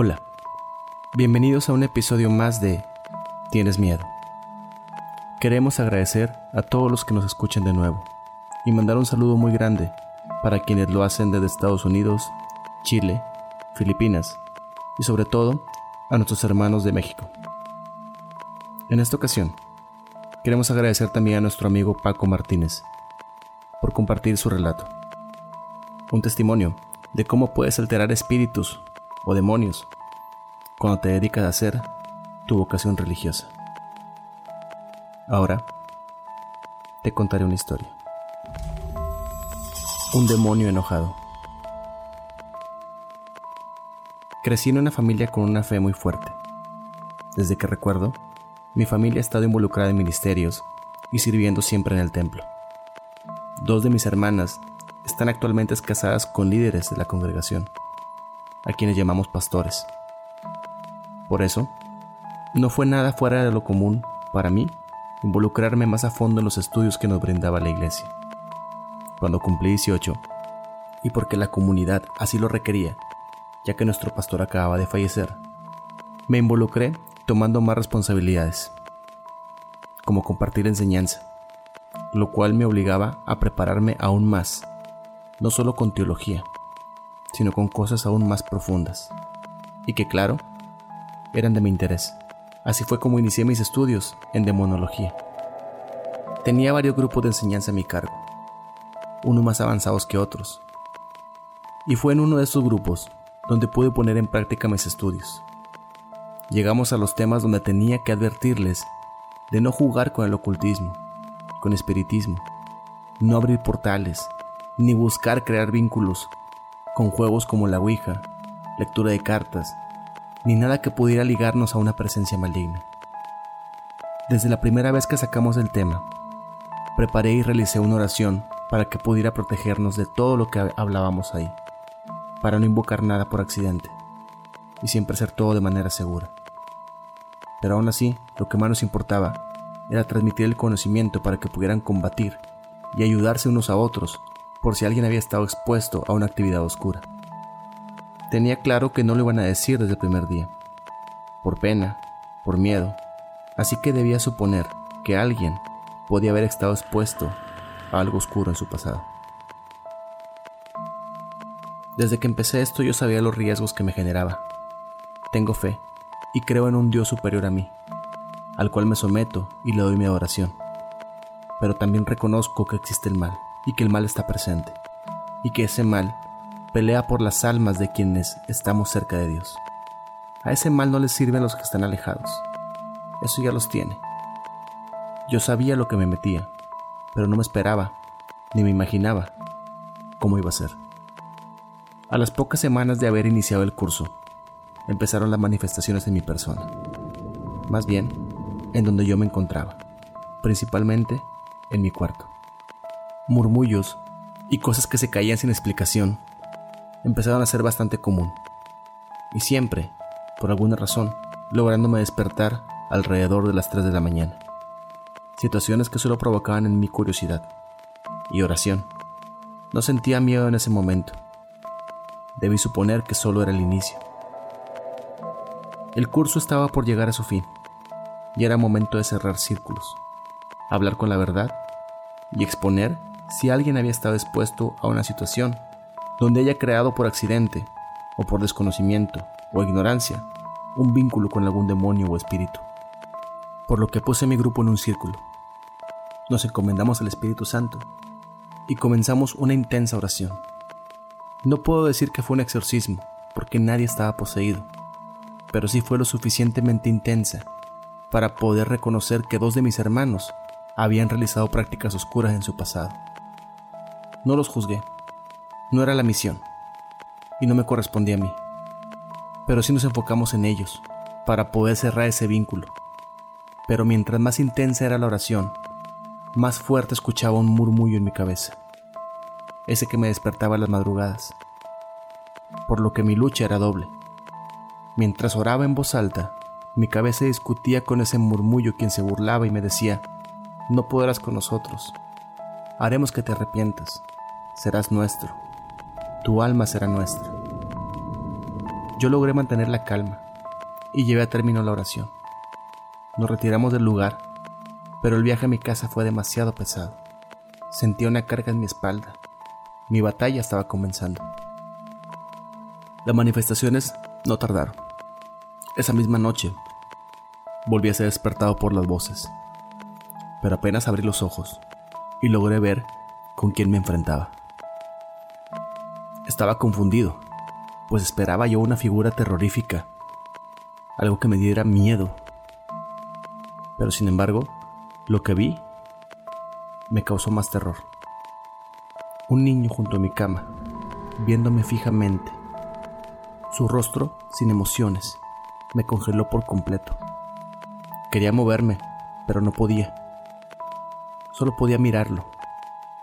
Hola, bienvenidos a un episodio más de ¿Tienes miedo? Queremos agradecer a todos los que nos escuchan de nuevo y mandar un saludo muy grande para quienes lo hacen desde Estados Unidos, Chile, Filipinas y sobre todo a nuestros hermanos de México. En esta ocasión, queremos agradecer también a nuestro amigo Paco Martínez por compartir su relato. Un testimonio de cómo puedes alterar espíritus o demonios cuando te dedicas a hacer tu vocación religiosa. Ahora te contaré una historia. Un demonio enojado. Crecí en una familia con una fe muy fuerte. Desde que recuerdo, mi familia ha estado involucrada en ministerios y sirviendo siempre en el templo. Dos de mis hermanas están actualmente casadas con líderes de la congregación, a quienes llamamos pastores. Por eso, no fue nada fuera de lo común para mí involucrarme más a fondo en los estudios que nos brindaba la iglesia. Cuando cumplí 18, y porque la comunidad así lo requería, ya que nuestro pastor acababa de fallecer, me involucré tomando más responsabilidades, como compartir enseñanza, lo cual me obligaba a prepararme aún más, no solo con teología, sino con cosas aún más profundas, y que claro, eran de mi interés. Así fue como inicié mis estudios en demonología. Tenía varios grupos de enseñanza a mi cargo, unos más avanzados que otros. Y fue en uno de estos grupos donde pude poner en práctica mis estudios. Llegamos a los temas donde tenía que advertirles de no jugar con el ocultismo, con espiritismo, no abrir portales, ni buscar crear vínculos con juegos como la Ouija, lectura de cartas, ni nada que pudiera ligarnos a una presencia maligna. Desde la primera vez que sacamos el tema, preparé y realicé una oración para que pudiera protegernos de todo lo que hablábamos ahí, para no invocar nada por accidente y siempre hacer todo de manera segura. Pero aún así, lo que más nos importaba era transmitir el conocimiento para que pudieran combatir y ayudarse unos a otros por si alguien había estado expuesto a una actividad oscura. Tenía claro que no lo iban a decir desde el primer día, por pena, por miedo, así que debía suponer que alguien podía haber estado expuesto a algo oscuro en su pasado. Desde que empecé esto yo sabía los riesgos que me generaba. Tengo fe y creo en un Dios superior a mí, al cual me someto y le doy mi adoración. Pero también reconozco que existe el mal y que el mal está presente, y que ese mal pelea por las almas de quienes estamos cerca de Dios. A ese mal no les sirven los que están alejados. Eso ya los tiene. Yo sabía lo que me metía, pero no me esperaba, ni me imaginaba cómo iba a ser. A las pocas semanas de haber iniciado el curso, empezaron las manifestaciones en mi persona. Más bien, en donde yo me encontraba, principalmente en mi cuarto. Murmullos y cosas que se caían sin explicación empezaron a ser bastante común. Y siempre, por alguna razón, lográndome despertar alrededor de las 3 de la mañana. Situaciones que solo provocaban en mi curiosidad y oración. No sentía miedo en ese momento. Debí suponer que solo era el inicio. El curso estaba por llegar a su fin y era momento de cerrar círculos, hablar con la verdad y exponer si alguien había estado expuesto a una situación donde haya creado por accidente, o por desconocimiento, o ignorancia, un vínculo con algún demonio o espíritu. Por lo que puse mi grupo en un círculo. Nos encomendamos al Espíritu Santo y comenzamos una intensa oración. No puedo decir que fue un exorcismo, porque nadie estaba poseído, pero sí fue lo suficientemente intensa para poder reconocer que dos de mis hermanos habían realizado prácticas oscuras en su pasado. No los juzgué, no era la misión y no me correspondía a mí. Pero sí nos enfocamos en ellos para poder cerrar ese vínculo. Pero mientras más intensa era la oración, más fuerte escuchaba un murmullo en mi cabeza, ese que me despertaba las madrugadas, por lo que mi lucha era doble. Mientras oraba en voz alta, mi cabeza discutía con ese murmullo quien se burlaba y me decía, no podrás con nosotros, haremos que te arrepientas, serás nuestro tu alma será nuestra. Yo logré mantener la calma y llevé a término la oración. Nos retiramos del lugar, pero el viaje a mi casa fue demasiado pesado. Sentía una carga en mi espalda. Mi batalla estaba comenzando. Las manifestaciones no tardaron. Esa misma noche volví a ser despertado por las voces, pero apenas abrí los ojos y logré ver con quién me enfrentaba. Estaba confundido, pues esperaba yo una figura terrorífica, algo que me diera miedo. Pero sin embargo, lo que vi me causó más terror. Un niño junto a mi cama, viéndome fijamente. Su rostro, sin emociones, me congeló por completo. Quería moverme, pero no podía. Solo podía mirarlo,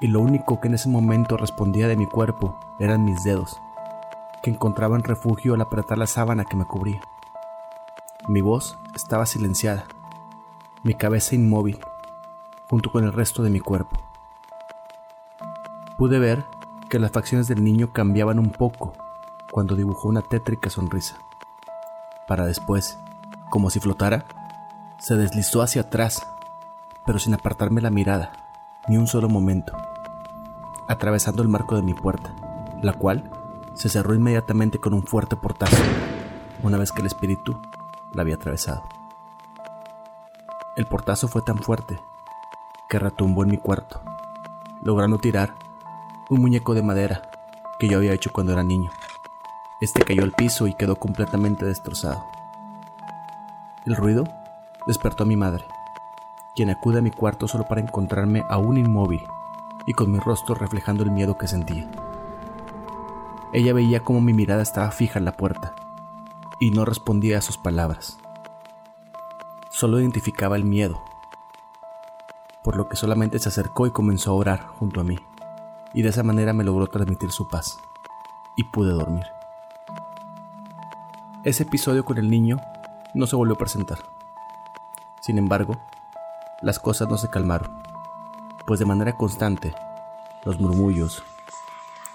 y lo único que en ese momento respondía de mi cuerpo eran mis dedos, que encontraban refugio al apretar la sábana que me cubría. Mi voz estaba silenciada, mi cabeza inmóvil, junto con el resto de mi cuerpo. Pude ver que las facciones del niño cambiaban un poco cuando dibujó una tétrica sonrisa, para después, como si flotara, se deslizó hacia atrás, pero sin apartarme la mirada, ni un solo momento, atravesando el marco de mi puerta, la cual se cerró inmediatamente con un fuerte portazo, una vez que el espíritu la había atravesado. El portazo fue tan fuerte que retumbó en mi cuarto, logrando tirar un muñeco de madera que yo había hecho cuando era niño. Este cayó al piso y quedó completamente destrozado. El ruido despertó a mi madre, quien acude a mi cuarto solo para encontrarme aún inmóvil y con mi rostro reflejando el miedo que sentía. Ella veía cómo mi mirada estaba fija en la puerta y no respondía a sus palabras. Solo identificaba el miedo, por lo que solamente se acercó y comenzó a orar junto a mí, y de esa manera me logró transmitir su paz, y pude dormir. Ese episodio con el niño no se volvió a presentar. Sin embargo, las cosas no se calmaron, pues de manera constante, los murmullos,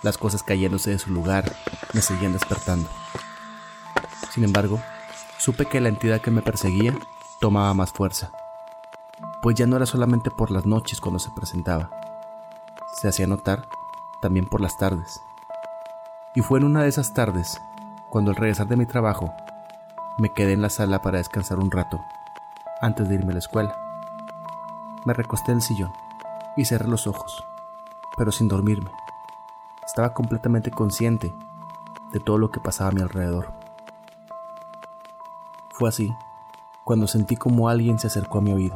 las cosas cayéndose de su lugar, me seguían despertando. Sin embargo, supe que la entidad que me perseguía tomaba más fuerza, pues ya no era solamente por las noches cuando se presentaba, se hacía notar también por las tardes. Y fue en una de esas tardes, cuando al regresar de mi trabajo, me quedé en la sala para descansar un rato antes de irme a la escuela. Me recosté en el sillón y cerré los ojos, pero sin dormirme. Estaba completamente consciente de todo lo que pasaba a mi alrededor. Fue así cuando sentí como alguien se acercó a mi oído.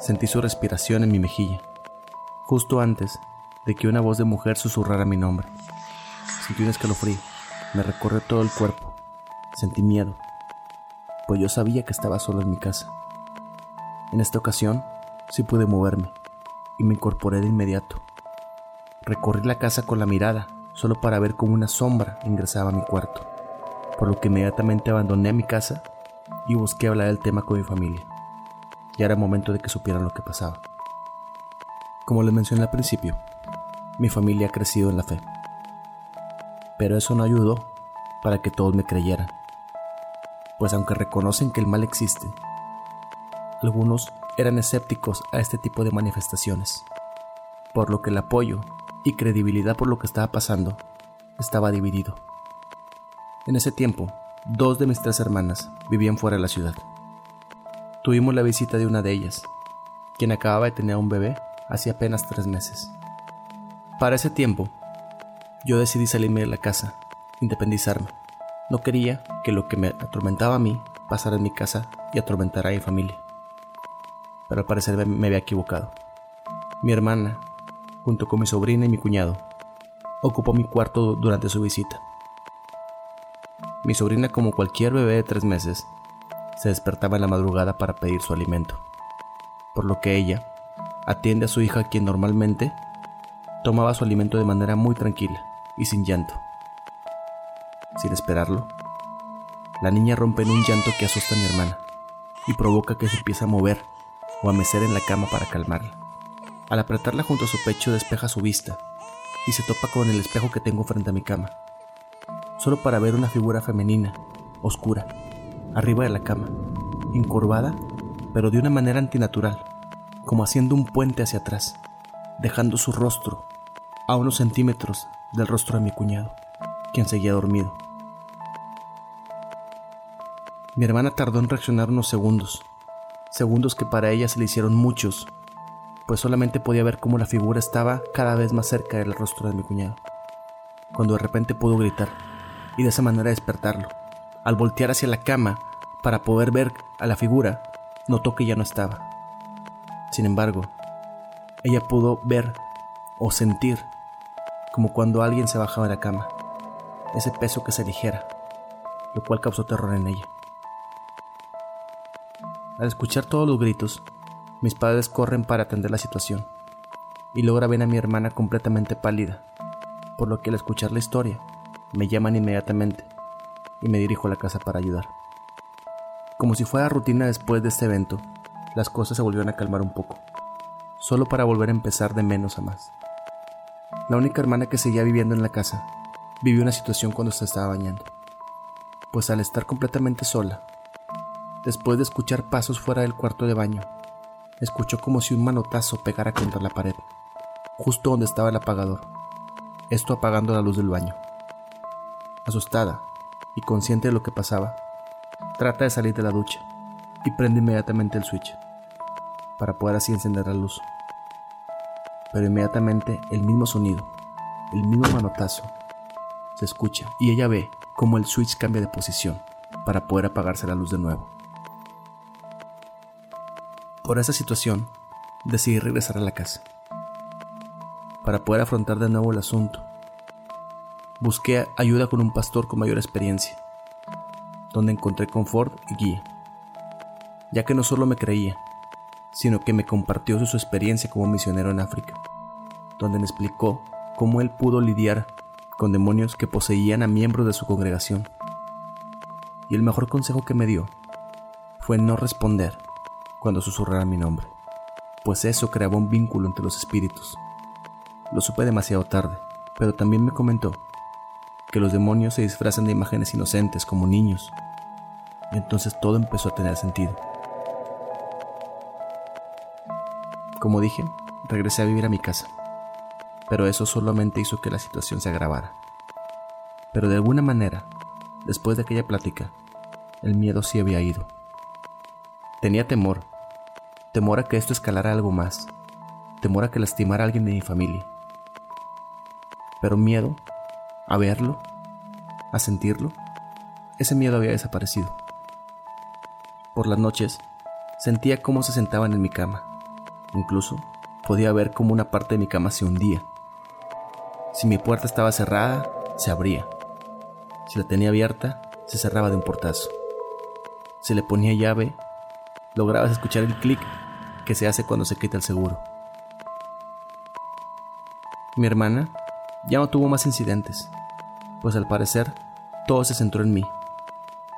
Sentí su respiración en mi mejilla, justo antes de que una voz de mujer susurrara mi nombre. Sentí un escalofrío, me recorrió todo el cuerpo. Sentí miedo, pues yo sabía que estaba solo en mi casa. En esta ocasión sí pude moverme y me incorporé de inmediato. Recorrí la casa con la mirada, solo para ver cómo una sombra ingresaba a mi cuarto, por lo que inmediatamente abandoné mi casa y busqué hablar del tema con mi familia. Ya era momento de que supieran lo que pasaba. Como les mencioné al principio, mi familia ha crecido en la fe. Pero eso no ayudó para que todos me creyeran pues aunque reconocen que el mal existe, algunos eran escépticos a este tipo de manifestaciones, por lo que el apoyo y credibilidad por lo que estaba pasando estaba dividido. En ese tiempo, dos de mis tres hermanas vivían fuera de la ciudad. Tuvimos la visita de una de ellas, quien acababa de tener un bebé hacía apenas tres meses. Para ese tiempo, yo decidí salirme de la casa, independizarme. No quería que lo que me atormentaba a mí pasara en mi casa y atormentara a mi familia. Pero al parecer me había equivocado. Mi hermana, junto con mi sobrina y mi cuñado, ocupó mi cuarto durante su visita. Mi sobrina, como cualquier bebé de tres meses, se despertaba en la madrugada para pedir su alimento, por lo que ella atiende a su hija quien normalmente tomaba su alimento de manera muy tranquila y sin llanto. Sin esperarlo, la niña rompe en un llanto que asusta a mi hermana y provoca que se empiece a mover o a mecer en la cama para calmarla. Al apretarla junto a su pecho despeja su vista y se topa con el espejo que tengo frente a mi cama. solo para ver una figura femenina, oscura, arriba de la cama, encorvada, pero de una manera antinatural, como haciendo un puente hacia atrás, dejando su rostro a unos centímetros del rostro de mi cuñado, quien seguía dormido. Mi hermana tardó en reaccionar unos segundos, segundos que para ella se le hicieron muchos, pues solamente podía ver cómo la figura estaba cada vez más cerca del rostro de mi cuñado, cuando de repente pudo gritar y de esa manera despertarlo. Al voltear hacia la cama para poder ver a la figura, notó que ya no estaba. Sin embargo, ella pudo ver o sentir como cuando alguien se bajaba de la cama, ese peso que se ligera, lo cual causó terror en ella. Al escuchar todos los gritos, mis padres corren para atender la situación y logra ver a mi hermana completamente pálida, por lo que al escuchar la historia, me llaman inmediatamente y me dirijo a la casa para ayudar. Como si fuera rutina después de este evento, las cosas se volvieron a calmar un poco, solo para volver a empezar de menos a más. La única hermana que seguía viviendo en la casa vivió una situación cuando se estaba bañando, pues al estar completamente sola, después de escuchar pasos fuera del cuarto de baño, escuchó como si un manotazo pegara contra la pared, justo donde estaba el apagador, esto apagando la luz del baño. Asustada y consciente de lo que pasaba, trata de salir de la ducha y prende inmediatamente el switch para poder así encender la luz. Pero inmediatamente el mismo sonido, el mismo manotazo, se escucha y ella ve cómo el switch cambia de posición para poder apagarse la luz de nuevo. Por esa situación, decidí regresar a la casa para poder afrontar de nuevo el asunto busqué ayuda con un pastor con mayor experiencia, donde encontré confort y guía, ya que no solo me creía, sino que me compartió su experiencia como misionero en África, donde me explicó cómo él pudo lidiar con demonios que poseían a miembros de su congregación. Y el mejor consejo que me dio fue no responder cuando susurrara mi nombre, pues eso creaba un vínculo entre los espíritus. Lo supe demasiado tarde, pero también me comentó que los demonios se disfrazan de imágenes inocentes como niños. Y entonces todo empezó a tener sentido. Como dije, regresé a vivir a mi casa, pero eso solamente hizo que la situación se agravara. Pero de alguna manera, después de aquella plática, el miedo sí había ido. Tenía temor, temor a que esto escalara algo más, temor a que lastimara a alguien de mi familia. Pero miedo a verlo, a sentirlo, ese miedo había desaparecido. Por las noches, sentía cómo se sentaban en mi cama. Incluso podía ver cómo una parte de mi cama se hundía. Si mi puerta estaba cerrada, se abría. Si la tenía abierta, se cerraba de un portazo. Si le ponía llave, lograbas escuchar el clic que se hace cuando se quita el seguro. Mi hermana ya no tuvo más incidentes pues al parecer todo se centró en mí,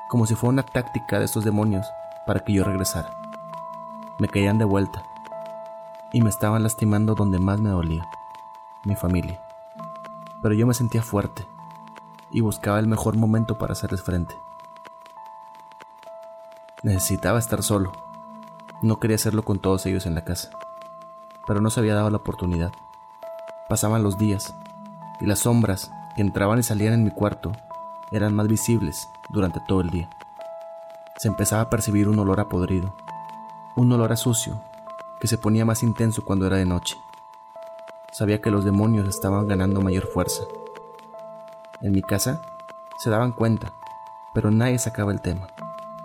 como si fuera una táctica de estos demonios para que yo regresara. Me caían de vuelta y me estaban lastimando donde más me dolía, mi familia. Pero yo me sentía fuerte y buscaba el mejor momento para hacerles frente. Necesitaba estar solo. No quería hacerlo con todos ellos en la casa, pero no se había dado la oportunidad. Pasaban los días y las sombras que entraban y salían en mi cuarto eran más visibles durante todo el día. Se empezaba a percibir un olor a podrido, un olor a sucio, que se ponía más intenso cuando era de noche. Sabía que los demonios estaban ganando mayor fuerza. En mi casa se daban cuenta, pero nadie sacaba el tema.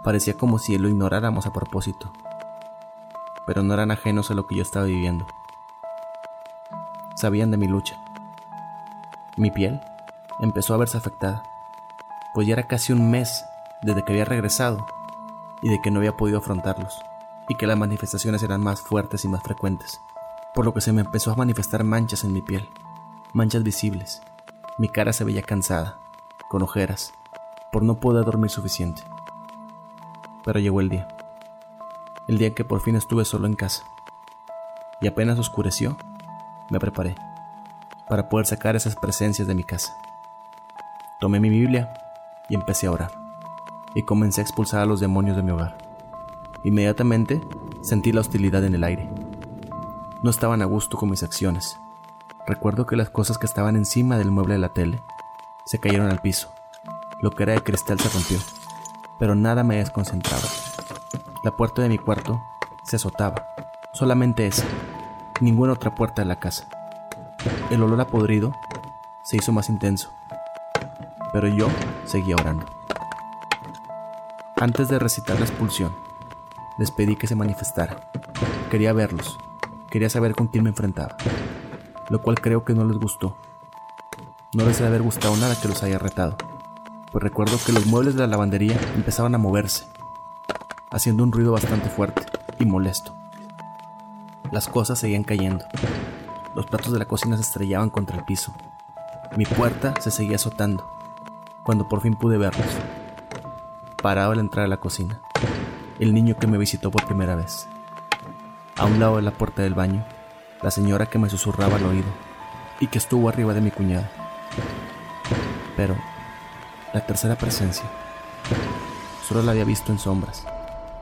Parecía como si lo ignoráramos a propósito. Pero no eran ajenos a lo que yo estaba viviendo. Sabían de mi lucha. Mi piel empezó a verse afectada, pues ya era casi un mes desde que había regresado y de que no había podido afrontarlos, y que las manifestaciones eran más fuertes y más frecuentes, por lo que se me empezó a manifestar manchas en mi piel, manchas visibles. Mi cara se veía cansada, con ojeras, por no poder dormir suficiente. Pero llegó el día, el día que por fin estuve solo en casa, y apenas oscureció, me preparé para poder sacar esas presencias de mi casa. Tomé mi Biblia y empecé a orar. Y comencé a expulsar a los demonios de mi hogar. Inmediatamente sentí la hostilidad en el aire. No estaban a gusto con mis acciones. Recuerdo que las cosas que estaban encima del mueble de la tele se cayeron al piso. Lo que era de cristal se rompió, pero nada me desconcentraba. La puerta de mi cuarto se azotaba, solamente esa, ninguna otra puerta de la casa. El olor a podrido se hizo más intenso, pero yo seguía orando. Antes de recitar la expulsión, les pedí que se manifestara. Quería verlos, quería saber con quién me enfrentaba, lo cual creo que no les gustó. No les debe haber gustado nada que los haya retado, pues recuerdo que los muebles de la lavandería empezaban a moverse, haciendo un ruido bastante fuerte y molesto. Las cosas seguían cayendo. Los platos de la cocina se estrellaban contra el piso. Mi puerta se seguía azotando, cuando por fin pude verlos. Parado al entrar a la cocina, el niño que me visitó por primera vez. A un lado de la puerta del baño, la señora que me susurraba al oído y que estuvo arriba de mi cuñada. Pero la tercera presencia solo la había visto en sombras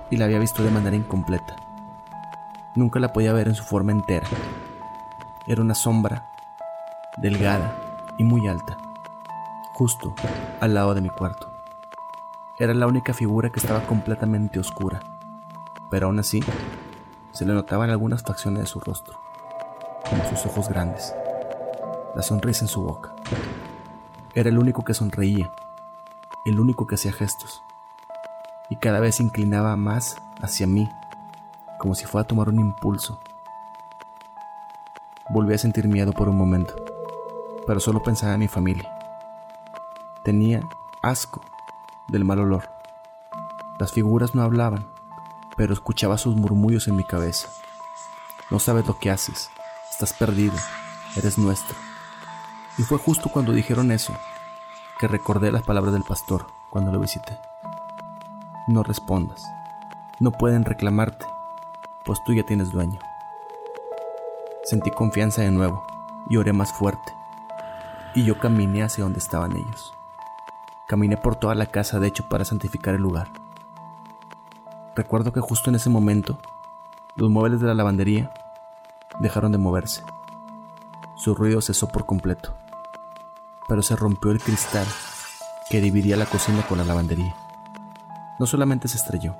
y la había visto de manera incompleta. Nunca la podía ver en su forma entera. Era una sombra delgada y muy alta, justo al lado de mi cuarto. Era la única figura que estaba completamente oscura, pero aún así se le notaban algunas facciones de su rostro, como sus ojos grandes, la sonrisa en su boca. Era el único que sonreía, el único que hacía gestos, y cada vez se inclinaba más hacia mí, como si fuera a tomar un impulso. Volví a sentir miedo por un momento, pero solo pensaba en mi familia. Tenía asco del mal olor. Las figuras no hablaban, pero escuchaba sus murmullos en mi cabeza. No sabes lo que haces, estás perdido, eres nuestro. Y fue justo cuando dijeron eso que recordé las palabras del pastor cuando lo visité. No respondas, no pueden reclamarte, pues tú ya tienes dueño. Sentí confianza de nuevo y oré más fuerte, y yo caminé hacia donde estaban ellos. Caminé por toda la casa, de hecho, para santificar el lugar. Recuerdo que justo en ese momento, los muebles de la lavandería dejaron de moverse. Su ruido cesó por completo, pero se rompió el cristal que dividía la cocina con la lavandería. No solamente se estrelló,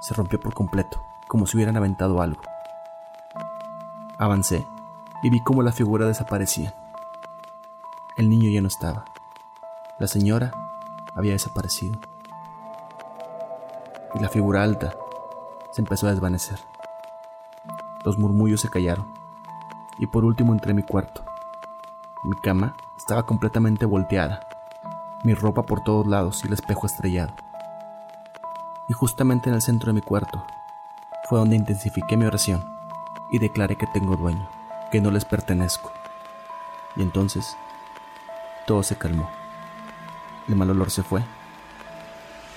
se rompió por completo, como si hubieran aventado algo. Avancé y vi cómo la figura desaparecía. El niño ya no estaba. La señora había desaparecido. Y la figura alta se empezó a desvanecer. Los murmullos se callaron. Y por último entré en mi cuarto. Mi cama estaba completamente volteada. Mi ropa por todos lados y el espejo estrellado. Y justamente en el centro de mi cuarto fue donde intensifiqué mi oración y declaré que tengo dueño, que no les pertenezco. Y entonces todo se calmó el mal olor se fue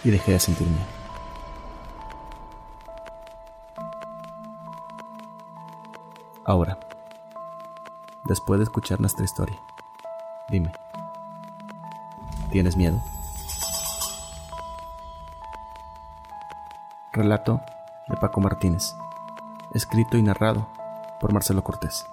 y dejé de sentir miedo. Ahora, después de escuchar nuestra historia, dime, ¿tienes miedo? Relato de Paco Martínez, escrito y narrado por Marcelo Cortés.